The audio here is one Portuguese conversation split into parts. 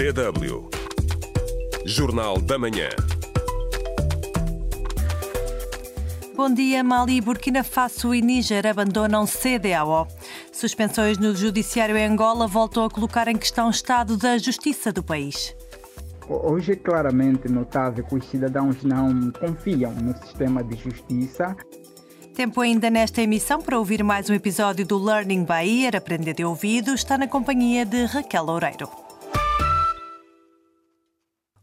DW. Jornal da Manhã. Bom dia, Mali, Burkina Faso e Níger abandonam CDAO. Suspensões no Judiciário em Angola voltam a colocar em questão o estado da justiça do país. Hoje é claramente notável que os cidadãos não confiam no sistema de justiça. Tempo ainda nesta emissão para ouvir mais um episódio do Learning by Ear, Aprender de Ouvido, está na companhia de Raquel Loureiro.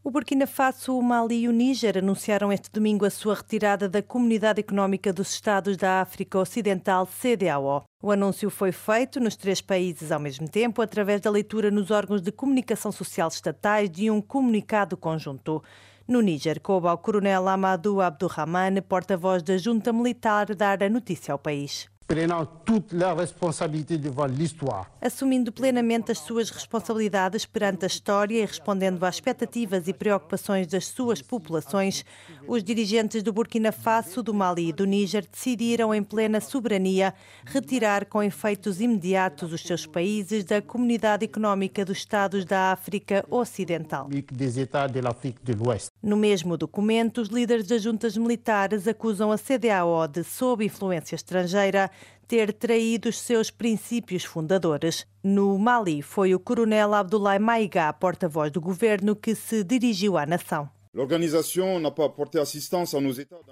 O Burkina Faso, o Mali e o Níger anunciaram este domingo a sua retirada da Comunidade Económica dos Estados da África Ocidental, CDAO. O anúncio foi feito nos três países ao mesmo tempo, através da leitura nos órgãos de comunicação social estatais de um comunicado conjunto. No Níger, coube ao coronel Amadou Abdurrahman, porta-voz da junta militar, dar a notícia ao país prenant toute la responsabilité devant l'histoire. Assumindo plenamente as suas responsabilidades perante a história e respondendo às expectativas e preocupações das suas populações, os dirigentes do Burkina Faso, do Mali e do Níger decidiram, em plena soberania, retirar com efeitos imediatos os seus países da Comunidade Económica dos Estados da África Ocidental. No mesmo documento, os líderes das juntas militares acusam a CDAO de, sob influência estrangeira, ter traído os seus princípios fundadores. No Mali, foi o coronel Abdoulaye Maïga, porta-voz do governo, que se dirigiu à nação.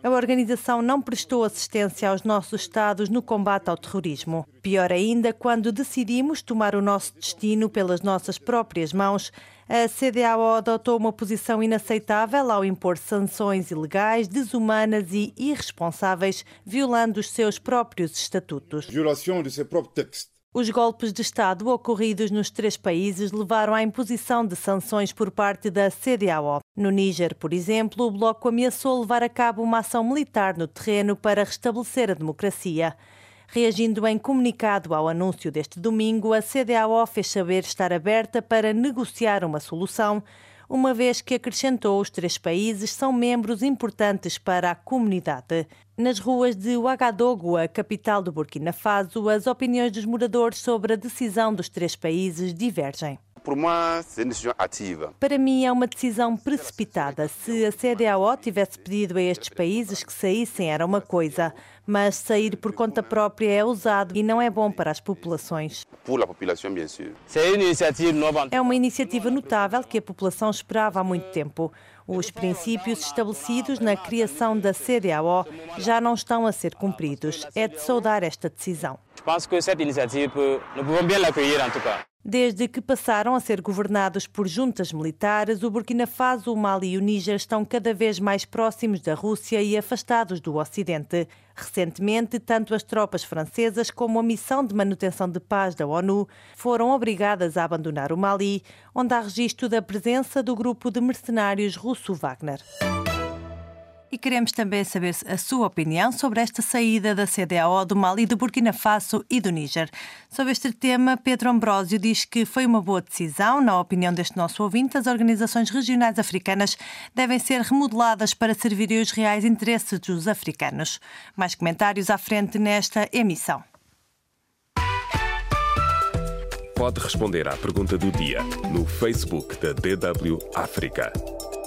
A organização não prestou assistência aos nossos Estados no combate ao terrorismo. Pior ainda, quando decidimos tomar o nosso destino pelas nossas próprias mãos, a CDAO adotou uma posição inaceitável ao impor sanções ilegais, desumanas e irresponsáveis, violando os seus próprios estatutos. Violação de seu próprio texto. Os golpes de Estado ocorridos nos três países levaram à imposição de sanções por parte da CDAO. No Níger, por exemplo, o bloco ameaçou levar a cabo uma ação militar no terreno para restabelecer a democracia. Reagindo em comunicado ao anúncio deste domingo, a CDAO fez saber estar aberta para negociar uma solução uma vez que acrescentou os três países são membros importantes para a comunidade. Nas ruas de Ouagadougou, a capital do Burkina Faso, as opiniões dos moradores sobre a decisão dos três países divergem. Para mim é uma decisão precipitada. Se a CDAO tivesse pedido a estes países que saíssem era uma coisa, mas sair por conta própria é usado e não é bom para as populações. É uma iniciativa notável que a população esperava há muito tempo. Os princípios estabelecidos na criação da CDAO já não estão a ser cumpridos. É de saudar esta decisão. Penso que esta iniciativa, nós podemos bem acolher, em todo Desde que passaram a ser governados por juntas militares, o Burkina Faso, o Mali e o Níger estão cada vez mais próximos da Rússia e afastados do Ocidente. Recentemente, tanto as tropas francesas como a missão de manutenção de paz da ONU foram obrigadas a abandonar o Mali, onde há registro da presença do grupo de mercenários russo Wagner e queremos também saber a sua opinião sobre esta saída da CDAO do Mali, do Burkina Faso e do Níger. Sobre este tema, Pedro Ambrósio diz que foi uma boa decisão. Na opinião deste nosso ouvinte, as organizações regionais africanas devem ser remodeladas para servirem os reais interesses dos africanos. Mais comentários à frente nesta emissão. Pode responder à pergunta do dia no Facebook da DW África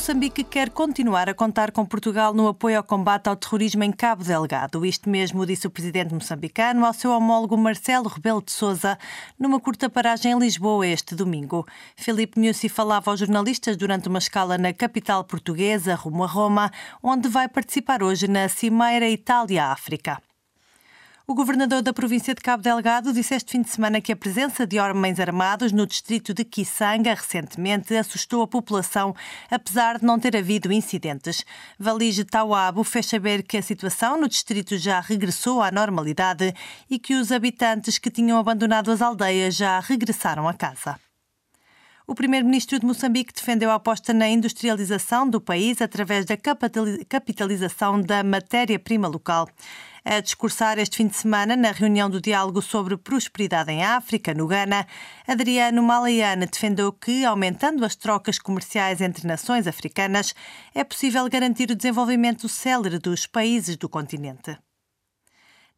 Moçambique quer continuar a contar com Portugal no apoio ao combate ao terrorismo em Cabo Delgado. Isto mesmo disse o presidente moçambicano ao seu homólogo Marcelo Rebelo de Sousa numa curta paragem em Lisboa este domingo. Filipe Nussi falava aos jornalistas durante uma escala na capital portuguesa, rumo a Roma, onde vai participar hoje na Cimeira Itália-África. O governador da província de Cabo Delgado disse este fim de semana que a presença de homens armados no distrito de Kisanga recentemente assustou a população, apesar de não ter havido incidentes. Valige Tauabo fez saber que a situação no distrito já regressou à normalidade e que os habitantes que tinham abandonado as aldeias já regressaram a casa. O primeiro-ministro de Moçambique defendeu a aposta na industrialização do país através da capitalização da matéria-prima local. A discursar este fim de semana na reunião do diálogo sobre prosperidade em África, no Ghana, Adriano Malayane defendeu que, aumentando as trocas comerciais entre nações africanas, é possível garantir o desenvolvimento célere dos países do continente.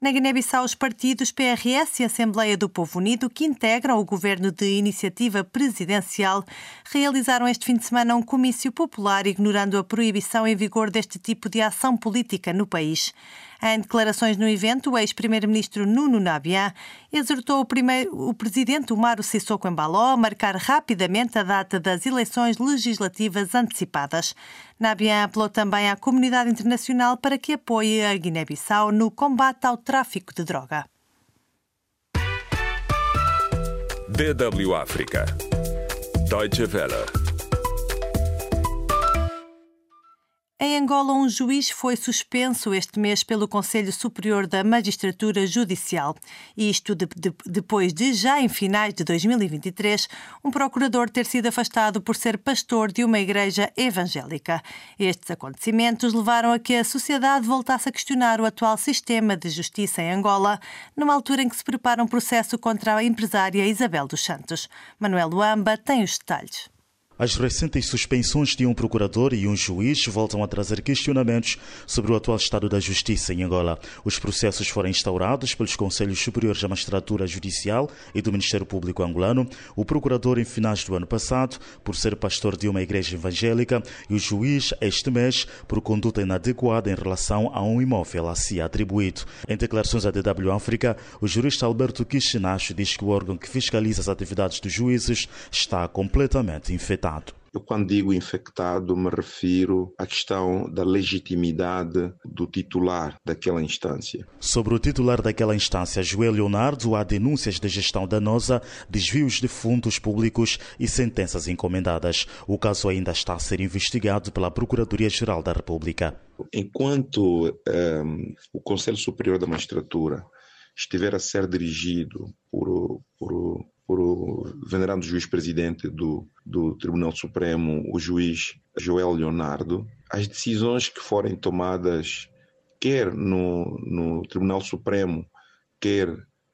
Na Guiné-Bissau, os partidos PRS e Assembleia do Povo Unido, que integram o governo de iniciativa presidencial, realizaram este fim de semana um comício popular ignorando a proibição em vigor deste tipo de ação política no país. Em declarações no evento, o ex-primeiro-ministro Nuno Nabian exortou o, primeiro, o presidente Umaro Sissoko Embaló a marcar rapidamente a data das eleições legislativas antecipadas. Nabian apelou também à comunidade internacional para que apoie a Guiné-Bissau no combate ao tráfico de droga. DW África. Deutsche Welle. Em Angola, um juiz foi suspenso este mês pelo Conselho Superior da Magistratura Judicial. Isto de, de, depois de, já em finais de 2023, um procurador ter sido afastado por ser pastor de uma igreja evangélica. Estes acontecimentos levaram a que a sociedade voltasse a questionar o atual sistema de justiça em Angola, numa altura em que se prepara um processo contra a empresária Isabel dos Santos. Manuel Luamba tem os detalhes. As recentes suspensões de um procurador e um juiz voltam a trazer questionamentos sobre o atual estado da justiça em Angola. Os processos foram instaurados pelos Conselhos Superiores da Magistratura Judicial e do Ministério Público angolano, o procurador em finais do ano passado por ser pastor de uma igreja evangélica e o juiz este mês por conduta inadequada em relação a um imóvel a si atribuído. Em declarações à DW África, o jurista Alberto Kishinacho diz que o órgão que fiscaliza as atividades dos juízes está completamente infectado. Eu, quando digo infectado, me refiro à questão da legitimidade do titular daquela instância. Sobre o titular daquela instância, Joel Leonardo, há denúncias de gestão danosa, desvios de fundos públicos e sentenças encomendadas. O caso ainda está a ser investigado pela Procuradoria-Geral da República. Enquanto um, ehm, o Conselho Superior da Magistratura estiver a ser dirigido por, por por o venerando juiz presidente do, do Tribunal Supremo, o juiz Joel Leonardo, as decisões que forem tomadas, quer no, no Tribunal Supremo, quer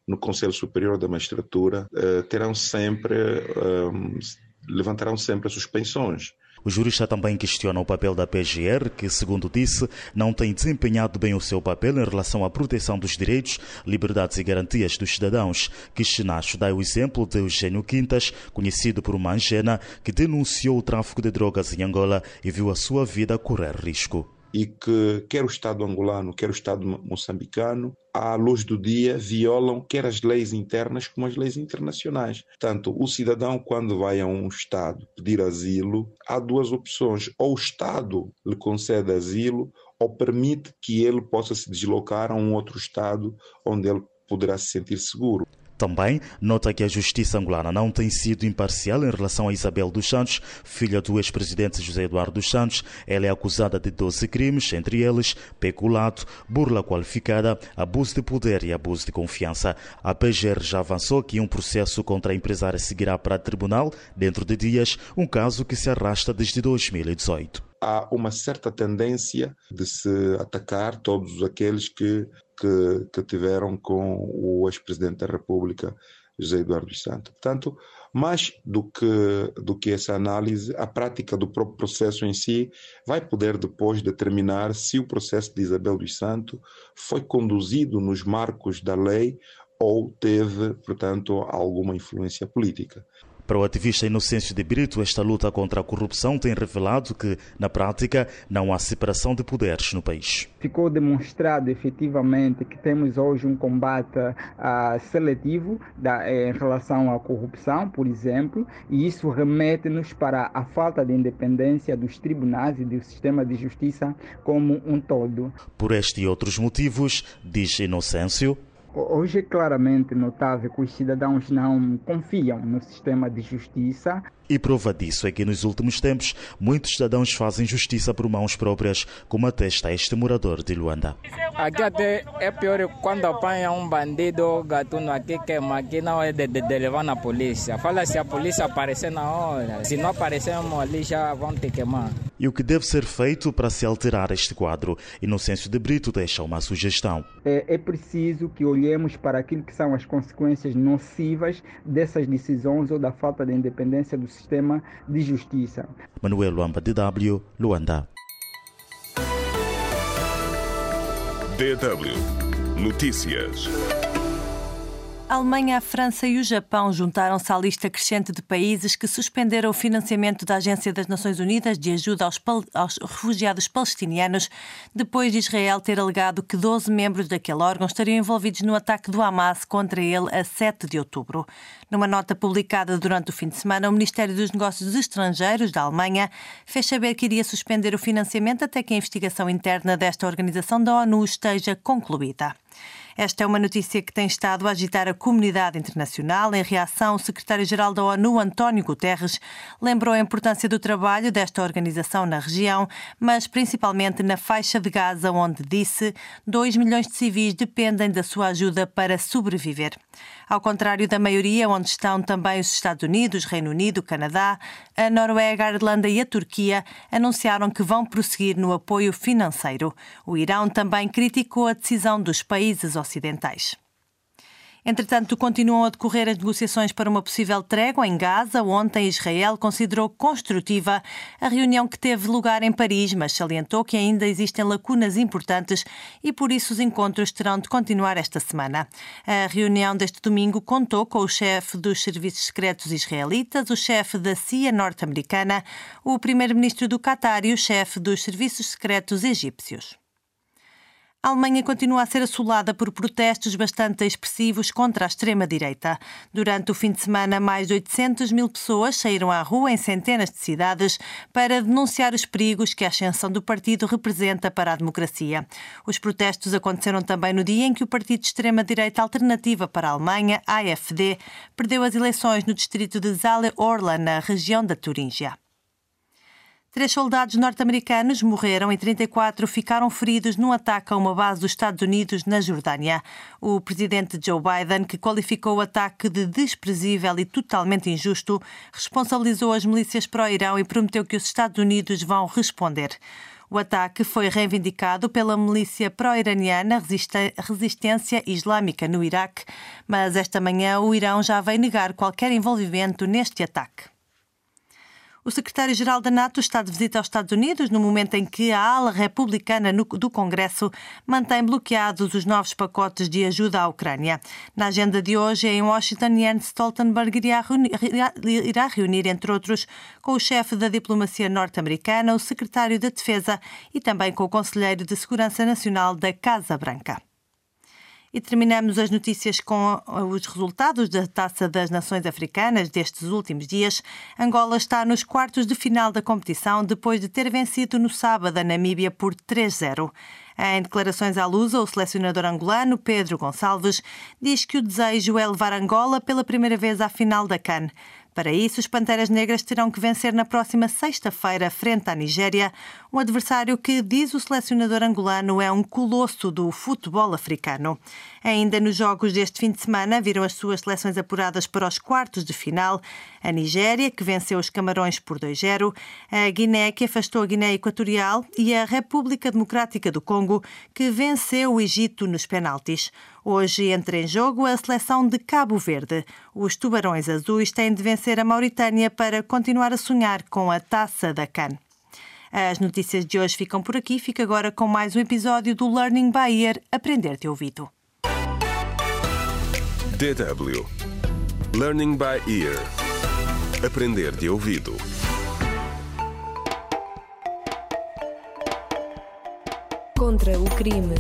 no Conselho Superior da Magistratura, eh, terão sempre, eh, levantarão sempre suspensões. O jurista também questiona o papel da PGR, que, segundo disse, não tem desempenhado bem o seu papel em relação à proteção dos direitos, liberdades e garantias dos cidadãos. Questionacho dá o exemplo de Eugênio Quintas, conhecido por uma angena, que denunciou o tráfico de drogas em Angola e viu a sua vida correr risco e que quer o Estado angolano, quer o Estado moçambicano, à luz do dia, violam quer as leis internas como as leis internacionais. Portanto, o cidadão, quando vai a um Estado pedir asilo, há duas opções: ou o Estado lhe concede asilo, ou permite que ele possa se deslocar a um outro Estado onde ele poderá se sentir seguro. Também nota que a justiça angolana não tem sido imparcial em relação a Isabel dos Santos, filha do ex-presidente José Eduardo dos Santos. Ela é acusada de 12 crimes, entre eles peculado, burla qualificada, abuso de poder e abuso de confiança. A PGR já avançou que um processo contra a empresária seguirá para o tribunal dentro de dias, um caso que se arrasta desde 2018 há uma certa tendência de se atacar todos aqueles que que, que tiveram com o ex-presidente da República, José Eduardo Santos. Portanto, mais do que, do que essa análise, a prática do próprio processo em si vai poder depois determinar se o processo de Isabel dos Santos foi conduzido nos marcos da lei ou teve, portanto, alguma influência política. Para o ativista Inocêncio de Brito, esta luta contra a corrupção tem revelado que, na prática, não há separação de poderes no país. Ficou demonstrado efetivamente que temos hoje um combate uh, seletivo da, em relação à corrupção, por exemplo, e isso remete-nos para a falta de independência dos tribunais e do sistema de justiça como um todo. Por este e outros motivos, diz Inocêncio, Hoje é claramente notável que os cidadãos não confiam no sistema de justiça. E prova disso é que nos últimos tempos muitos cidadãos fazem justiça por mãos próprias, como atesta este morador de Luanda. Aqui até é pior quando apanha um bandido gatuno aqui queima, aqui não é de, de, de, levar na polícia. Fala se a polícia aparecer na hora, se não aparecer ali já vão te queimar. E o que deve ser feito para se alterar este quadro? Inocêncio de Brito deixa uma sugestão. É, é preciso que olhemos para aquilo que são as consequências nocivas dessas decisões ou da falta de independência do sistema de justiça. Manuel Luamba, DW, Luanda. DW Notícias. A Alemanha, a França e o Japão juntaram-se à lista crescente de países que suspenderam o financiamento da Agência das Nações Unidas de ajuda aos, aos, refugiados palestinianos, depois de Israel ter alegado que 12 membros daquele órgão estariam envolvidos no ataque do Hamas contra ele a 7 de outubro. Numa nota publicada durante o fim de semana, o Ministério dos Negócios Estrangeiros da Alemanha fez saber que iria suspender o financiamento até que a investigação interna desta organização da ONU esteja concluída. Esta é uma notícia que tem estado a agitar a comunidade internacional. Em reação, o secretário-geral da ONU, António Guterres, lembrou a importância do trabalho desta organização na região, mas principalmente na faixa de Gaza, onde disse 2 milhões de civis dependem da sua ajuda para sobreviver. Ao contrário da maioria, onde estão também os Estados Unidos, Reino Unido, Canadá, a Noruega, a Irlanda e a Turquia anunciaram que vão prosseguir no apoio financeiro. O Irão também criticou a decisão dos países ocidentais. Entretanto, continuam a decorrer as negociações para uma possível trégua em Gaza. Ontem, Israel considerou construtiva a reunião que teve lugar em Paris, mas salientou que ainda existem lacunas importantes e por isso os encontros terão de continuar esta semana. A reunião deste domingo contou com o chefe dos serviços secretos israelitas, o chefe da CIA norte-americana, o primeiro-ministro do Qatar e o chefe dos serviços secretos egípcios. A Alemanha continua a ser assolada por protestos bastante expressivos contra a extrema-direita. Durante o fim de semana, mais de 800 mil pessoas saíram à rua em centenas de cidades para denunciar os perigos que a ascensão do partido representa para a democracia. Os protestos aconteceram também no dia em que o partido de extrema-direita Alternativa para a Alemanha, AFD, perdeu as eleições no distrito de Saale-Orla, na região da Turíngia. Três soldados norte-americanos morreram e 34 ficaram feridos num ataque a uma base dos Estados Unidos na Jordânia. O presidente Joe Biden, que qualificou o ataque de desprezível e totalmente injusto, responsabilizou as milícias pró-Irão e prometeu que os Estados Unidos vão responder. O ataque foi reivindicado pela milícia pró-iraniana Resistência Islâmica no Iraque, mas esta manhã o Irão já veio negar qualquer envolvimento neste ataque. O secretário-geral da NATO está de visita aos Estados Unidos no momento em que a ala republicana do Congresso mantém bloqueados os novos pacotes de ajuda à Ucrânia. Na agenda de hoje, em Washington, Jens Stoltenberg irá reunir, entre outros, com o chefe da diplomacia norte-americana, o secretário da Defesa e também com o conselheiro de Segurança Nacional da Casa Branca. E terminamos as notícias com os resultados da Taça das Nações Africanas destes últimos dias. Angola está nos quartos de final da competição depois de ter vencido no sábado a Namíbia por 3-0. Em declarações à Lusa, o selecionador angolano Pedro Gonçalves diz que o desejo é levar Angola pela primeira vez à final da CAN. Para isso, os Panteras Negras terão que vencer na próxima sexta-feira, frente à Nigéria, um adversário que, diz o selecionador angolano, é um colosso do futebol africano. Ainda nos jogos deste fim de semana, viram as suas seleções apuradas para os quartos de final. A Nigéria, que venceu os Camarões por 2-0, a Guiné, que afastou a Guiné Equatorial, e a República Democrática do Congo, que venceu o Egito nos penaltis. Hoje entra em jogo a seleção de Cabo Verde. Os Tubarões Azuis têm de vencer a Mauritânia para continuar a sonhar com a taça da CAN. As notícias de hoje ficam por aqui. Fica agora com mais um episódio do Learning by Ear Aprender de Ouvido. DW Learning by Ear Aprender de ouvido. Contra o crime.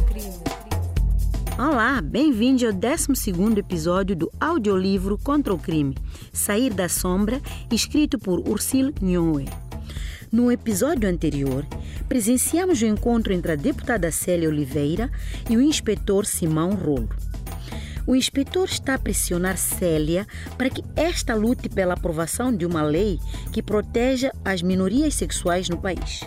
Olá, bem-vindo ao 12 episódio do audiolivro Contra o Crime, Sair da Sombra, escrito por Ursil Nhoe. No episódio anterior, presenciamos o encontro entre a deputada Célia Oliveira e o inspetor Simão Rolo. o inspetor está a pressionar Célia para que esta lute pela aprovação de uma lei que proteja as minorias sexuais no país.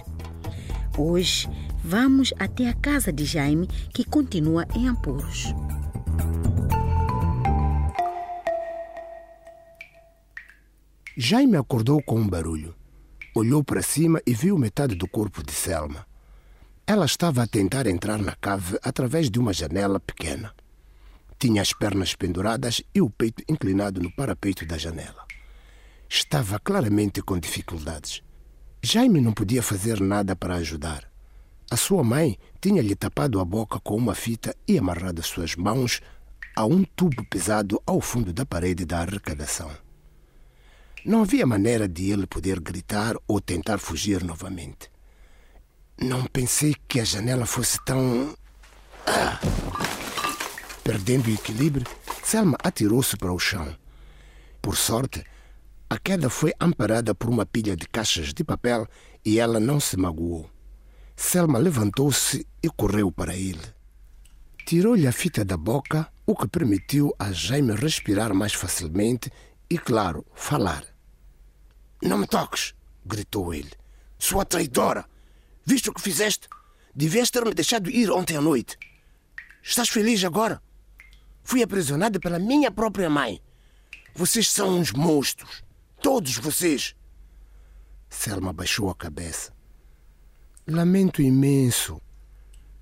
Hoje, vamos até a casa de Jaime, que continua em apuros. Jaime acordou com um barulho. Olhou para cima e viu metade do corpo de Selma. Ela estava a tentar entrar na cave através de uma janela pequena. Tinha as pernas penduradas e o peito inclinado no parapeito da janela. Estava claramente com dificuldades. Jaime não podia fazer nada para ajudar. A sua mãe tinha-lhe tapado a boca com uma fita e amarrado suas mãos a um tubo pesado ao fundo da parede da arrecadação. Não havia maneira de ele poder gritar ou tentar fugir novamente. Não pensei que a janela fosse tão. Ah! Perdendo o equilíbrio, Selma atirou-se para o chão. Por sorte, a queda foi amparada por uma pilha de caixas de papel e ela não se magoou. Selma levantou-se e correu para ele. Tirou-lhe a fita da boca, o que permitiu a Jaime respirar mais facilmente e, claro, falar. Não me toques! gritou ele. Sua traidora! Viste o que fizeste? Devias ter-me deixado ir ontem à noite. Estás feliz agora? Fui aprisionada pela minha própria mãe. Vocês são uns monstros. Todos vocês. Selma baixou a cabeça. Lamento imenso.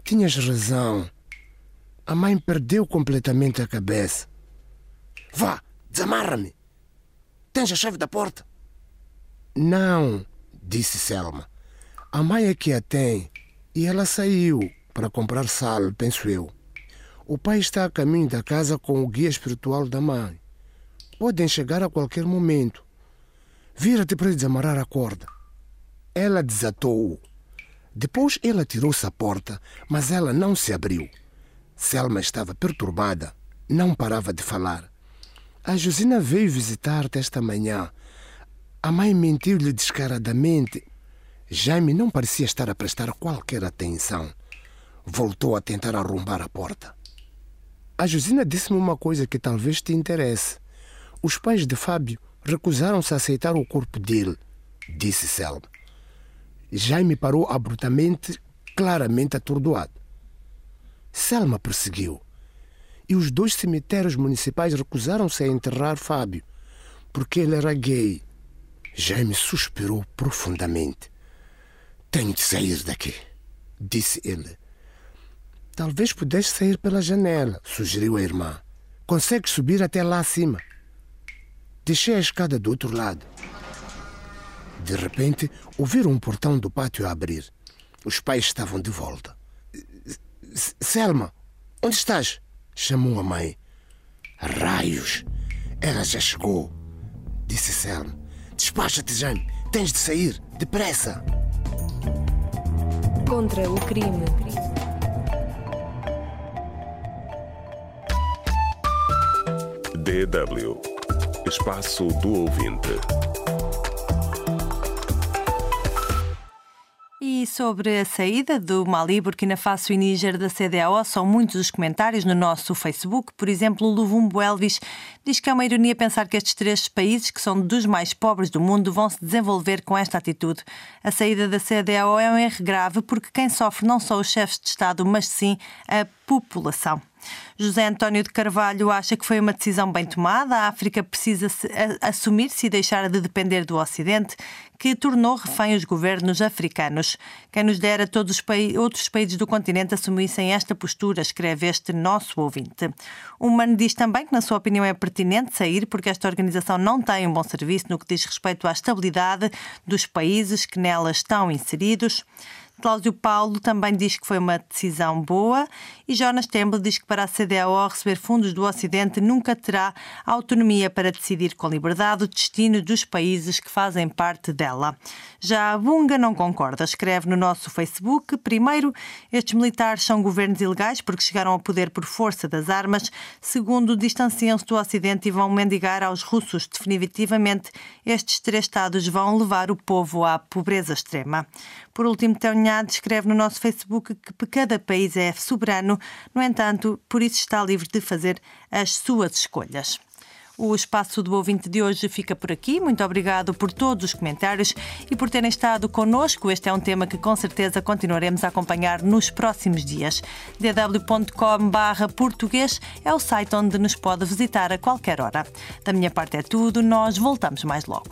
Tinhas razão. A mãe perdeu completamente a cabeça. Vá, desamarra-me. Tens a chave da porta? Não, disse Selma. A mãe é que a tem e ela saiu para comprar sal, penso eu. O pai está a caminho da casa com o guia espiritual da mãe. Podem chegar a qualquer momento. Vira-te para desamarrar a corda. Ela desatou-o. Depois ela tirou-se à porta, mas ela não se abriu. Selma estava perturbada, não parava de falar. A Josina veio visitar-te esta manhã. A mãe mentiu-lhe descaradamente Jaime não parecia estar a prestar qualquer atenção. Voltou a tentar arrombar a porta. A Josina disse-me uma coisa que talvez te interesse. Os pais de Fábio recusaram-se a aceitar o corpo dele, disse Selma. Jaime parou abruptamente, claramente atordoado. Selma perseguiu. E os dois cemitérios municipais recusaram-se a enterrar Fábio, porque ele era gay. Jaime suspirou profundamente. Tenho de sair daqui, disse ele. Talvez pudesse sair pela janela, sugeriu a irmã. Consegue subir até lá acima. Deixei a escada do outro lado. De repente, ouviram um portão do pátio a abrir. Os pais estavam de volta. Selma, onde estás? chamou a mãe. Raios! Ela já chegou, disse Selma. Despacha-te, Jane. Tens de sair. Depressa! Contra o crime. DW Espaço do Ouvinte. Sobre a saída do Mali, Burkina Faso e Níger da CDAO, são muitos os comentários no nosso Facebook. Por exemplo, o Luvumbo Elvis diz que é uma ironia pensar que estes três países, que são dos mais pobres do mundo, vão se desenvolver com esta atitude. A saída da CDAO é um erro grave porque quem sofre não são os chefes de Estado, mas sim a população. José António de Carvalho acha que foi uma decisão bem tomada. A África precisa assumir-se e deixar de depender do Ocidente, que tornou refém os governos africanos. Quem nos dera todos os pa outros países do continente assumissem esta postura, escreve este nosso ouvinte. O Mano diz também que, na sua opinião, é pertinente sair porque esta organização não tem um bom serviço no que diz respeito à estabilidade dos países que nela estão inseridos. Cláudio Paulo também diz que foi uma decisão boa e Jonas Temple diz que para a CDAO receber fundos do Ocidente nunca terá autonomia para decidir com liberdade o destino dos países que fazem parte dela. Já a Bunga não concorda, escreve no nosso Facebook. Primeiro, estes militares são governos ilegais porque chegaram ao poder por força das armas. Segundo, distanciam-se do Ocidente e vão mendigar aos russos. Definitivamente, estes três Estados vão levar o povo à pobreza extrema. Por último, Cunhado escreve no nosso Facebook que cada país é soberano, no entanto, por isso está livre de fazer as suas escolhas. O espaço do ouvinte de hoje fica por aqui. Muito obrigado por todos os comentários e por terem estado connosco. Este é um tema que com certeza continuaremos a acompanhar nos próximos dias. dw.com/português é o site onde nos pode visitar a qualquer hora. Da minha parte é tudo. Nós voltamos mais logo.